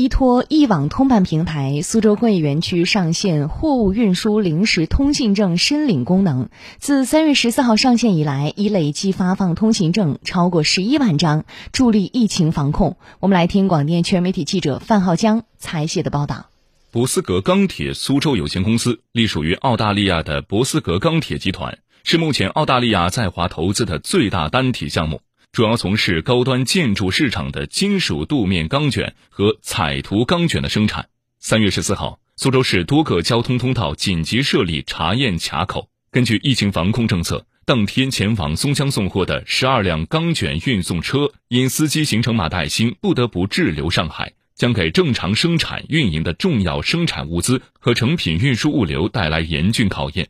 依托一网通办平台，苏州工业园区上线货物运输临时通行证申领功能。自三月十四号上线以来，已累计发放通行证超过十一万张，助力疫情防控。我们来听广电全媒体记者范浩江采写的报道。博斯格钢铁苏州有限公司隶属于澳大利亚的博斯格钢铁集团，是目前澳大利亚在华投资的最大单体项目。主要从事高端建筑市场的金属镀面钢卷和彩涂钢卷的生产。三月十四号，苏州市多个交通通道紧急设立查验卡口。根据疫情防控政策，当天前往松江送货的十二辆钢卷运送车，因司机行程码带星，不得不滞留上海，将给正常生产运营的重要生产物资和成品运输物流带来严峻考验。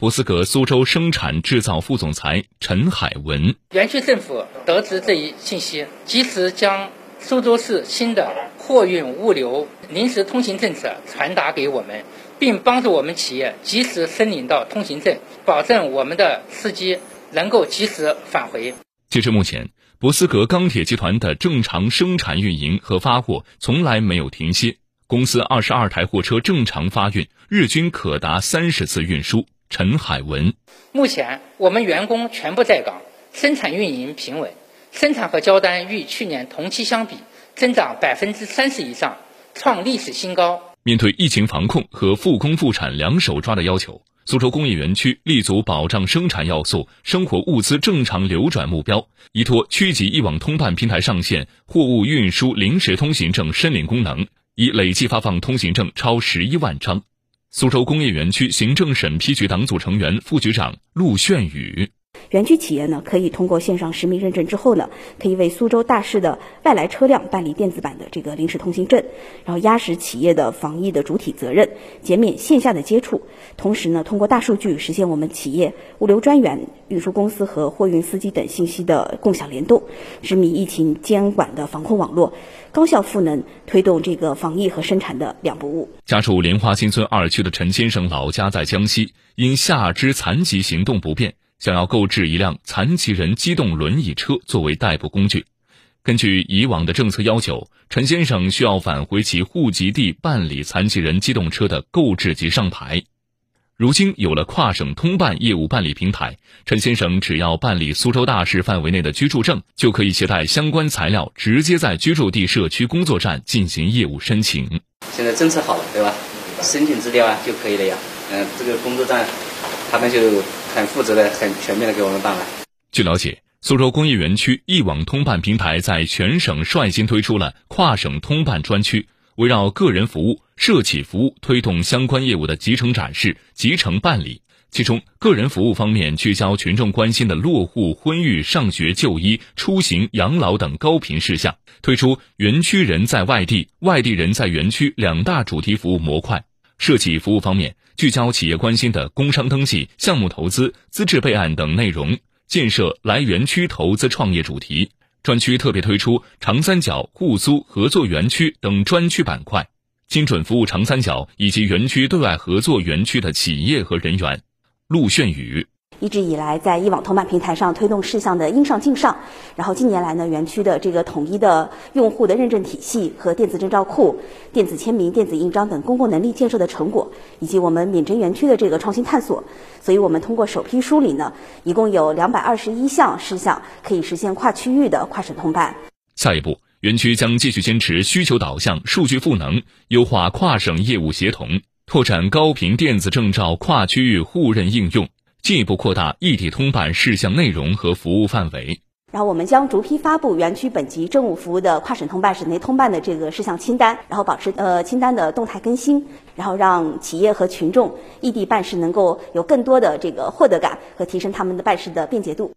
博斯格苏州生产制造副总裁陈海文：园区政府得知这一信息，及时将苏州市新的货运物流临时通行政策传达给我们，并帮助我们企业及时申领到通行证，保证我们的司机能够及时返回。截至目前，博斯格钢铁集团的正常生产运营和发货从来没有停歇，公司二十二台货车正常发运，日均可达三十次运输。陈海文，目前我们员工全部在岗，生产运营平稳，生产和交单与去年同期相比增长百分之三十以上，创历史新高。面对疫情防控和复工复产两手抓的要求，苏州工业园区立足保障生产要素、生活物资正常流转目标，依托区级一网通办平台上线货物运输临时通行证申领功能，已累计发放通行证超十一万张。苏州工业园区行政审批局党组成员、副局长陆炫宇。园区企业呢，可以通过线上实名认证之后呢，可以为苏州大市的外来车辆办理电子版的这个临时通行证，然后压实企业的防疫的主体责任，减免线下的接触。同时呢，通过大数据实现我们企业物流专员、运输公司和货运司机等信息的共享联动，执迷疫情监管的防控网络，高效赋能推动这个防疫和生产的两不误。家住莲花新村二区的陈先生，老家在江西，因下肢残疾行动不便。想要购置一辆残疾人机动轮椅车作为代步工具，根据以往的政策要求，陈先生需要返回其户籍地办理残疾人机动车的购置及上牌。如今有了跨省通办业务办理平台，陈先生只要办理苏州大市范围内的居住证，就可以携带相关材料，直接在居住地社区工作站进行业务申请。现在政策好了，对吧？申请资料啊就可以了呀。嗯，这个工作站。他们就很负责的、很全面的给我们办了。据了解，苏州工业园区一网通办平台在全省率先推出了跨省通办专区，围绕个人服务、社企服务，推动相关业务的集成展示、集成办理。其中，个人服务方面聚焦群众关心的落户、婚育、上学、就医、出行、养老等高频事项，推出园区人在外地、外地人在园区两大主题服务模块。涉企服务方面，聚焦企业关心的工商登记、项目投资、资质备案等内容，建设来园区投资创业主题专区，特别推出长三角、互租合作园区等专区板块，精准服务长三角以及园区对外合作园区的企业和人员。陆炫宇。一直以来，在一网通办平台上推动事项的应上尽上，然后近年来呢，园区的这个统一的用户的认证体系和电子证照库、电子签名、电子印章等公共能力建设的成果，以及我们免征园区的这个创新探索，所以我们通过首批梳理呢，一共有两百二十一项事项可以实现跨区域的跨省通办。下一步，园区将继续坚持需求导向、数据赋能，优化跨省业务协同，拓展高频电子证照跨区域互认应用。进一步扩大异地通办事项内容和服务范围。然后我们将逐批发布园区本级政务服务的跨省通办、省内通办的这个事项清单，然后保持呃清单的动态更新，然后让企业和群众异地办事能够有更多的这个获得感和提升他们的办事的便捷度。